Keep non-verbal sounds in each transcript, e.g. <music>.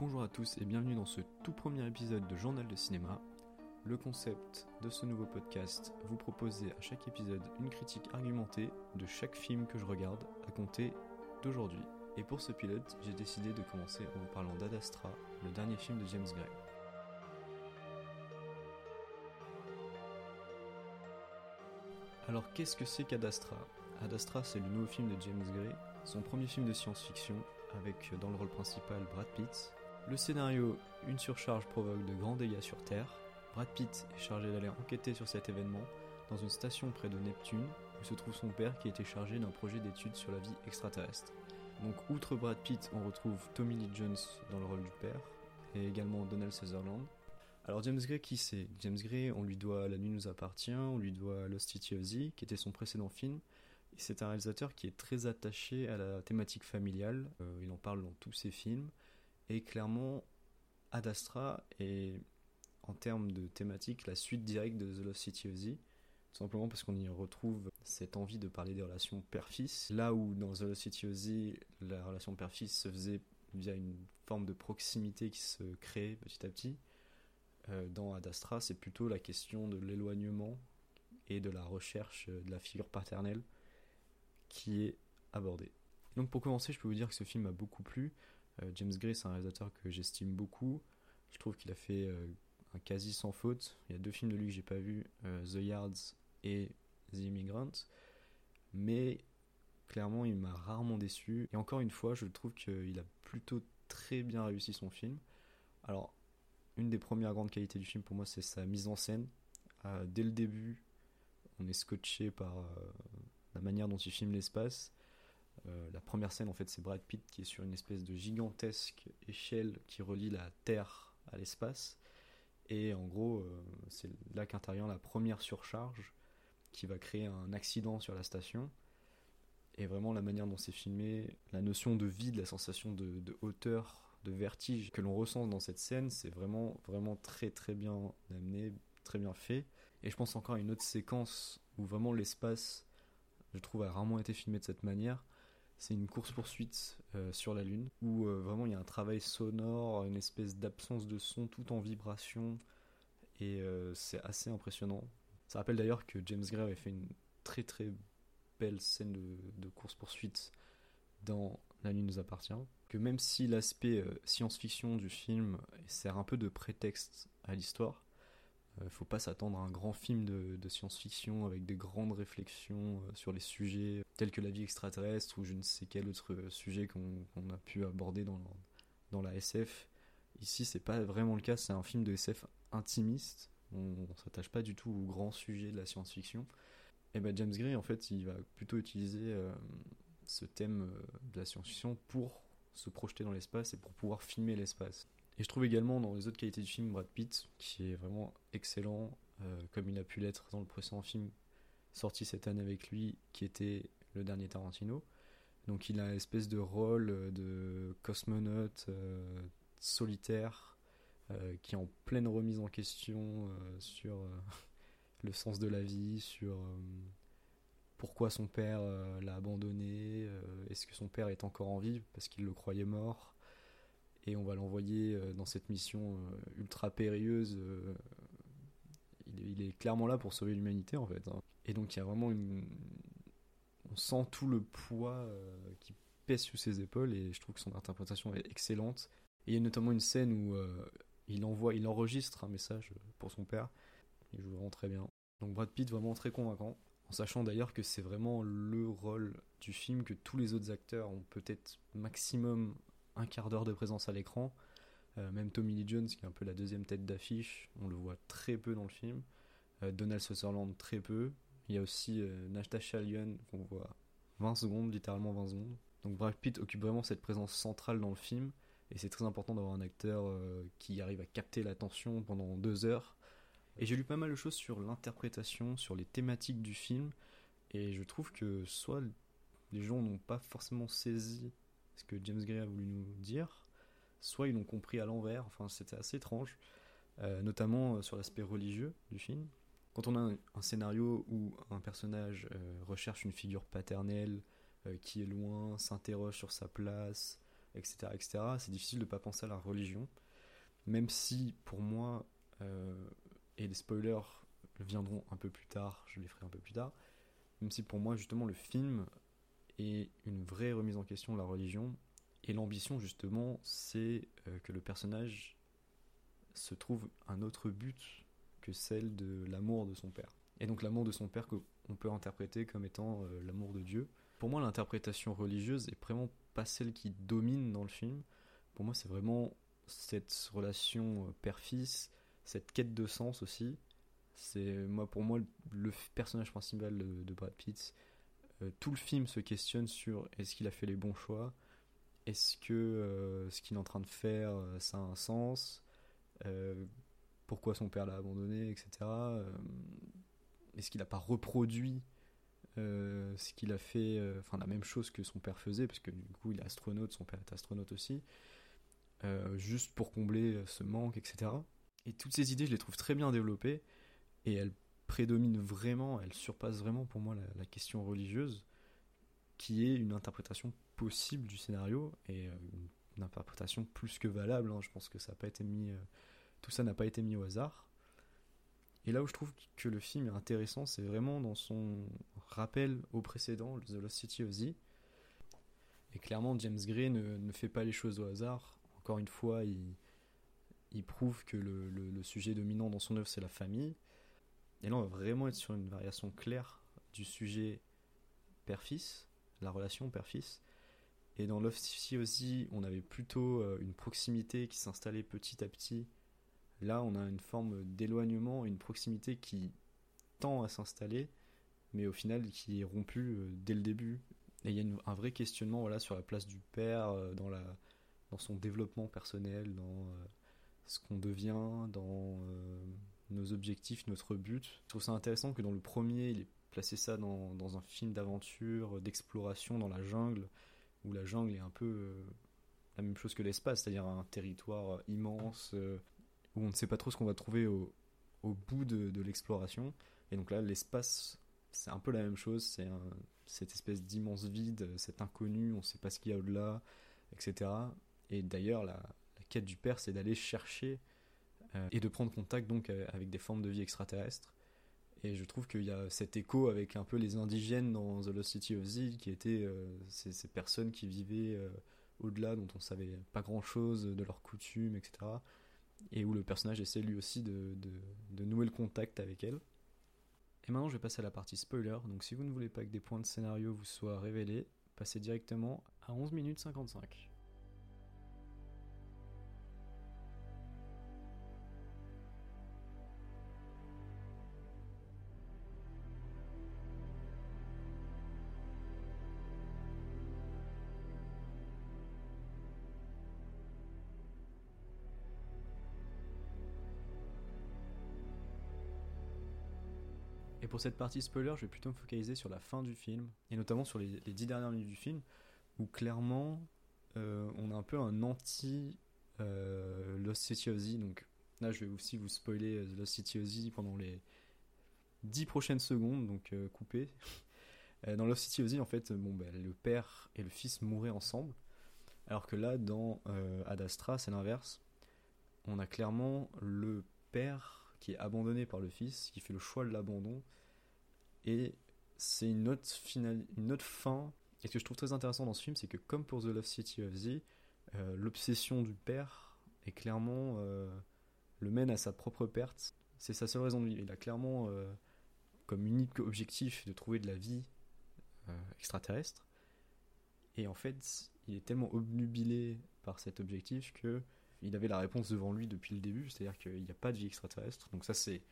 Bonjour à tous et bienvenue dans ce tout premier épisode de Journal de cinéma. Le concept de ce nouveau podcast, vous proposer à chaque épisode une critique argumentée de chaque film que je regarde à compter d'aujourd'hui. Et pour ce pilote, j'ai décidé de commencer en vous parlant d'Ad Astra, le dernier film de James Gray. Alors qu'est-ce que c'est qu'Ad Astra? Ad Astra, c'est le nouveau film de James Gray, son premier film de science-fiction, avec dans le rôle principal Brad Pitt. Le scénario, une surcharge provoque de grands dégâts sur Terre. Brad Pitt est chargé d'aller enquêter sur cet événement dans une station près de Neptune, où se trouve son père qui était chargé d'un projet d'études sur la vie extraterrestre. Donc outre Brad Pitt, on retrouve Tommy Lee Jones dans le rôle du père, et également Donald Sutherland. Alors James Gray, qui c'est James Gray, on lui doit La nuit nous appartient, on lui doit Lost City of Z, qui était son précédent film, c'est un réalisateur qui est très attaché à la thématique familiale. Euh, il en parle dans tous ses films. Et clairement, Ad Astra est, en termes de thématique, la suite directe de The Lost City of Z. Tout simplement parce qu'on y retrouve cette envie de parler des relations père-fils. Là où dans The Lost City of Z, la relation père-fils se faisait via une forme de proximité qui se crée petit à petit. Euh, dans Ad Astra, c'est plutôt la question de l'éloignement et de la recherche de la figure paternelle qui est abordé. Donc pour commencer, je peux vous dire que ce film m'a beaucoup plu. Euh, James Gray, c'est un réalisateur que j'estime beaucoup. Je trouve qu'il a fait euh, un quasi sans faute. Il y a deux films de lui que j'ai pas vu, euh, The Yards et The Immigrant. Mais clairement, il m'a rarement déçu. Et encore une fois, je trouve qu'il a plutôt très bien réussi son film. Alors, une des premières grandes qualités du film pour moi, c'est sa mise en scène. dès le début, on est scotché par la manière dont il filme l'espace. Euh, la première scène, en fait, c'est Brad Pitt qui est sur une espèce de gigantesque échelle qui relie la Terre à l'espace. Et en gros, euh, c'est là qu'intervient la première surcharge qui va créer un accident sur la station. Et vraiment, la manière dont c'est filmé, la notion de vide, la sensation de, hauteur, de vertige que l'on ressent dans cette scène, c'est vraiment, vraiment très, très bien amené, très bien fait. Et je pense encore à une autre séquence où vraiment l'espace je trouve, a rarement été filmé de cette manière. C'est une course-poursuite euh, sur la Lune, où euh, vraiment il y a un travail sonore, une espèce d'absence de son tout en vibration, et euh, c'est assez impressionnant. Ça rappelle d'ailleurs que James Gray avait fait une très très belle scène de, course-poursuite dans La Lune nous appartient, que même si l'aspect science-fiction du film sert un peu de prétexte à l'histoire, faut pas s'attendre à un grand film de, science-fiction avec des grandes réflexions euh, sur les sujets tels que la vie extraterrestre ou je ne sais quel autre sujet qu'on a pu aborder dans, dans la SF. Ici, c'est pas vraiment le cas, c'est un film de SF intimiste. On, ne s'attache pas du tout au grand sujet de la science-fiction. Et ben James Gray, en fait, il va plutôt utiliser euh, ce thème euh, de la science-fiction pour se projeter dans l'espace et pour pouvoir filmer l'espace. Et je trouve également dans les autres qualités du film Brad Pitt, qui est vraiment excellent, euh, comme il a pu l'être dans le précédent film sorti cette année avec lui, qui était le dernier Tarantino. Donc il a une espèce de rôle euh, de cosmonaute euh, solitaire, qui est en pleine remise en question sur <laughs> le sens de la vie, sur pourquoi son père l'a abandonné, est-ce que son père est encore en vie parce qu'il le croyait mort et on va l'envoyer euh, dans cette mission euh, ultra périlleuse. Euh, il est, clairement là pour sauver l'humanité en fait. Hein. Et donc il y a vraiment une. On sent tout le poids qui pèse sur ses épaules et je trouve que son interprétation est excellente. Et il y a notamment une scène où il envoie, il enregistre un message pour son père. Il joue vraiment très bien. Donc Brad Pitt vraiment très convaincant. En sachant d'ailleurs que c'est vraiment le rôle du film que tous les autres acteurs ont peut-être maximum un quart d'heure de présence à l'écran. Euh, même Tommy Lee Jones, qui est un peu la deuxième tête d'affiche, on le voit très peu dans le film. Euh, Donald Sutherland, très peu. Il y a aussi euh, Natasha Lyon, qu'on voit 20 secondes, littéralement 20 secondes. Donc Brad Pitt occupe vraiment cette présence centrale dans le film. Et c'est très important d'avoir un acteur qui arrive à capter l'attention pendant deux heures. Et j'ai lu pas mal de choses sur l'interprétation, sur les thématiques du film. Et je trouve que soit les gens n'ont pas forcément saisi ce que James Gray a voulu nous dire, soit ils l'ont compris à l'envers, enfin c'était assez étrange, euh, notamment euh, sur l'aspect religieux du film. Quand on a un, scénario où un personnage euh, recherche une figure paternelle qui est loin, s'interroge sur sa place, etc., etc., c'est difficile de ne pas penser à la religion. Même si, pour moi, et les spoilers viendront un peu plus tard, je les ferai un peu plus tard, même si pour moi, justement, le film est une vraie remise en question de la religion, et l'ambition, justement, c'est que le personnage se trouve un autre but que celle de l'amour de son père. Et donc l'amour de son père qu'on peut interpréter comme étant euh, l'amour de Dieu. Pour moi, l'interprétation religieuse est vraiment pas celle qui domine dans le film. Pour moi, c'est vraiment cette relation euh, père-fils, cette quête de sens aussi. C'est moi pour moi le personnage principal de, Brad Pitt. Euh, tout le film se questionne sur est-ce qu'il a fait les bons choix, est-ce que ce qu'il est en train de faire ça a un sens, pourquoi son père l'a abandonné, etc. Est-ce qu'il n'a pas reproduit euh, ce qu'il a fait, euh, enfin la même chose que son père faisait, parce que du coup il est astronaute, son père est astronaute aussi, euh, juste pour combler ce manque, etc. Et toutes ces idées, je les trouve très bien développées, et elles prédominent vraiment, elles surpassent vraiment pour moi la, question religieuse, qui est une interprétation possible du scénario, et une, interprétation plus que valable, hein. je pense que ça pas été mis, tout ça n'a pas été mis au hasard. Et là où je trouve que le film est intéressant, c'est vraiment dans son rappel au précédent, The Lost City of Z. Et clairement, James Gray ne, fait pas les choses au hasard. Encore une fois, il, prouve que le, sujet dominant dans son œuvre, c'est la famille. Et là, on va vraiment être sur une variation claire du sujet père-fils, la relation père-fils. Et dans of Z, on avait plutôt euh, une proximité qui s'installait petit à petit Là, on a une forme d'éloignement, une proximité qui tend à s'installer, mais au final qui est rompue euh, dès le début. Et il y a un vrai questionnement voilà, sur la place du père, euh, dans, la, dans son développement personnel, dans ce qu'on devient, dans nos objectifs, notre but. Je trouve ça intéressant que dans le premier, il ait placé ça dans, un film d'aventure, d'exploration dans la jungle, où la jungle est un peu la même chose que l'espace, c'est-à-dire un territoire immense, où on ne sait pas trop ce qu'on va trouver au, bout de, l'exploration. Et donc là, l'espace, c'est un peu la même chose, c'est cette espèce d'immense vide, cet inconnu, on ne sait pas ce qu'il y a au-delà, etc. Et d'ailleurs, la, quête du père, c'est d'aller chercher euh, et de prendre contact donc euh, avec des formes de vie extraterrestres. Et je trouve qu'il y a cet écho avec un peu les indigènes dans The Lost City of Z, qui étaient euh, ces, personnes qui vivaient au-delà, dont on savait pas grand-chose de leurs coutumes, etc et où le personnage essaie lui aussi de, nouer le contact avec elle. Et maintenant je vais passer à la partie spoiler, donc si vous ne voulez pas que des points de scénario vous soient révélés, passez directement à 11 minutes 55. Et pour cette partie spoiler, je vais plutôt me focaliser sur la fin du film, et notamment sur les, dix dernières minutes du film, où clairement euh, on a un peu un anti euh, Lost City of Z. Donc là, je vais aussi vous spoiler euh, Lost City of Z pendant les dix prochaines secondes, donc coupé. <laughs> dans Lost City of Z, en fait, bon, ben, le père et le fils mouraient ensemble, alors que là, dans Ad Astra, c'est l'inverse. On a clairement le père qui est abandonné par le fils, qui fait le choix de l'abandon. Et c'est une autre, finale, une autre fin. Et ce que je trouve très intéressant dans ce film, c'est que comme pour The Love City of Z, euh, l'obsession du père est clairement euh, le mène à sa propre perte. C'est sa seule raison de vivre. Il a clairement euh, comme unique objectif de trouver de la vie extraterrestre. Et en fait, il est tellement obnubilé par cet objectif que il avait la réponse devant lui depuis le début, c'est-à-dire qu'il n'y a pas de vie extraterrestre. Donc ça c'est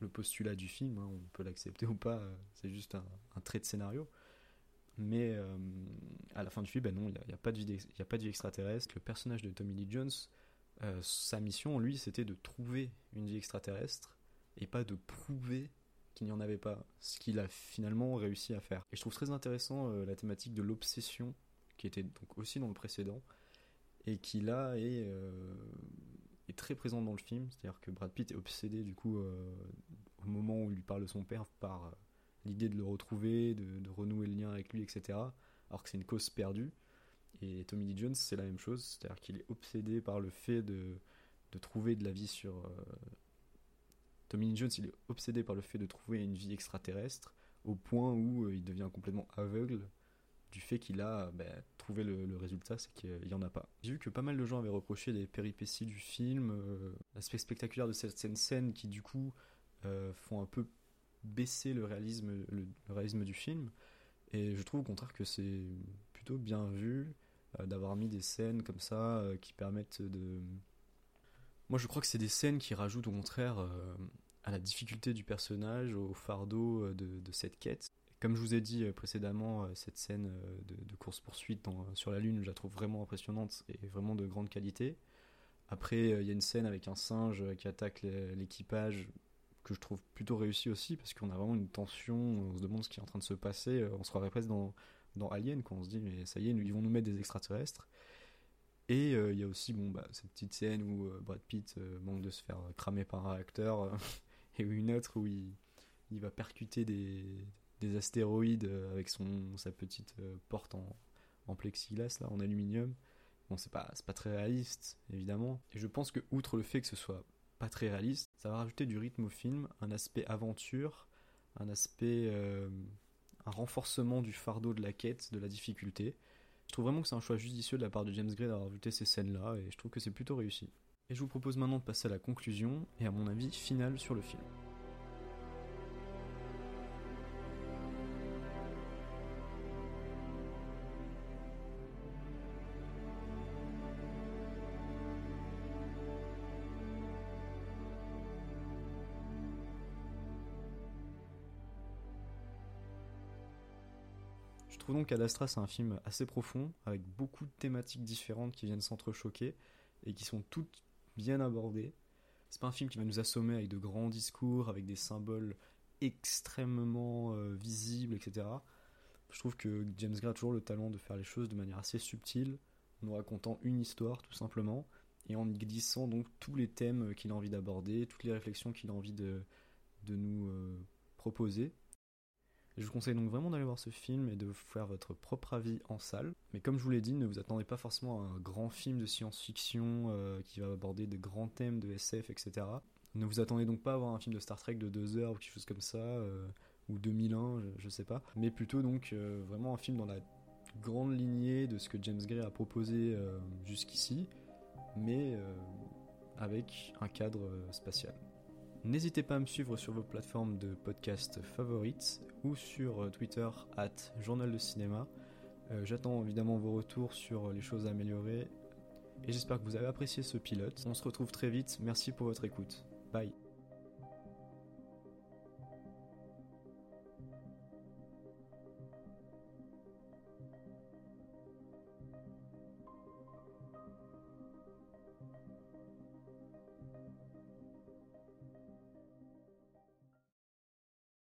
le postulat du film, hein, on peut l'accepter ou pas, c'est juste un, trait de scénario. Mais euh, à la fin du film, ben non, il n'y a, pas de vie, a pas de vie extraterrestre. Le personnage de Tommy Lee Jones, euh, sa mission, lui, c'était de trouver une vie extraterrestre et pas de prouver qu'il n'y en avait pas, ce qu'il a finalement réussi à faire. Et je trouve très intéressant euh, la thématique de l'obsession, qui était donc aussi dans le précédent, et qui là est, euh, est très présente dans le film. C'est-à-dire que Brad Pitt est obsédé du coup euh, au moment où il lui parle de son père par euh, l'idée de le retrouver, de, renouer le lien avec lui, etc. Alors que c'est une cause perdue. Et Tommy Lee Jones, c'est la même chose, c'est-à-dire qu'il est obsédé par le fait de, de trouver de la vie sur. Tommy Lee Jones, il est obsédé par le fait de trouver une vie extraterrestre, au point où il devient complètement aveugle du fait qu'il a bah, trouvé le, résultat, c'est qu'il n'y en a pas. J'ai vu que pas mal de gens avaient reproché les péripéties du film, euh, l'aspect spectaculaire de cette scène qui du coup font un peu baisser le réalisme, du film. Et je trouve au contraire que c'est plutôt bien vu euh, d'avoir mis des scènes comme ça euh, qui permettent de. Moi je crois que c'est des scènes qui rajoutent au contraire euh, à la difficulté du personnage, au fardeau de, de cette quête. Comme je vous ai dit précédemment, cette scène de, course-poursuite sur la Lune, je la trouve vraiment impressionnante et vraiment de grande qualité. Après, il y a une scène avec un singe qui attaque l'équipage que je trouve plutôt réussi aussi, parce qu'on a vraiment une tension, on se demande ce qui est en train de se passer, on se croirait presque dans, Alien, quand on se dit, mais ça y est, ils vont nous mettre des extraterrestres. Et euh, il y a aussi bon, bah, cette petite scène où euh, Brad Pitt euh, manque de se faire cramer par un réacteur, <laughs> et une autre où il va percuter des, des astéroïdes avec son, sa petite porte en, en plexiglas, là, en aluminium. Bon, c'est pas, pas très réaliste, évidemment. Et je pense que, outre le fait que ce soit pas très réaliste. Ça va rajouter du rythme au film, un aspect aventure, un aspect. Euh, un renforcement du fardeau de la quête, de la difficulté. Je trouve vraiment que c'est un choix judicieux de la part de James Gray d'avoir ajouté ces scènes-là, et je trouve que c'est plutôt réussi. Et je vous propose maintenant de passer à la conclusion et à mon avis final sur le film. Je trouve donc Ad c'est un film assez profond, avec beaucoup de thématiques différentes qui viennent s'entrechoquer et qui sont toutes bien abordées. C'est pas un film qui va nous assommer avec de grands discours, avec des symboles extrêmement euh, visibles, etc. Je trouve que James Gray a toujours le talent de faire les choses de manière assez subtile, en nous racontant une histoire tout simplement, et en y glissant donc tous les thèmes qu'il a envie d'aborder, toutes les réflexions qu'il a envie de, de nous euh, proposer. Je vous conseille donc vraiment d'aller voir ce film et de vous faire votre propre avis en salle. Mais comme je vous l'ai dit, ne vous attendez pas forcément à un grand film de science-fiction euh, qui va aborder de grands thèmes de SF, etc. Ne vous attendez donc pas à voir un film de Star Trek de 2 heures ou quelque chose comme ça, euh, ou 2001, je, je, sais pas. Mais plutôt donc euh, vraiment un film dans la grande lignée de ce que James Gray a proposé jusqu'ici, mais avec un cadre spatial. N'hésitez pas à me suivre sur vos plateformes de podcast favorites ou sur euh, Twitter at Journal de Cinéma. Euh, j'attends évidemment vos retours sur les choses à améliorer et j'espère que vous avez apprécié ce pilote. On se retrouve très vite, merci pour votre écoute. Bye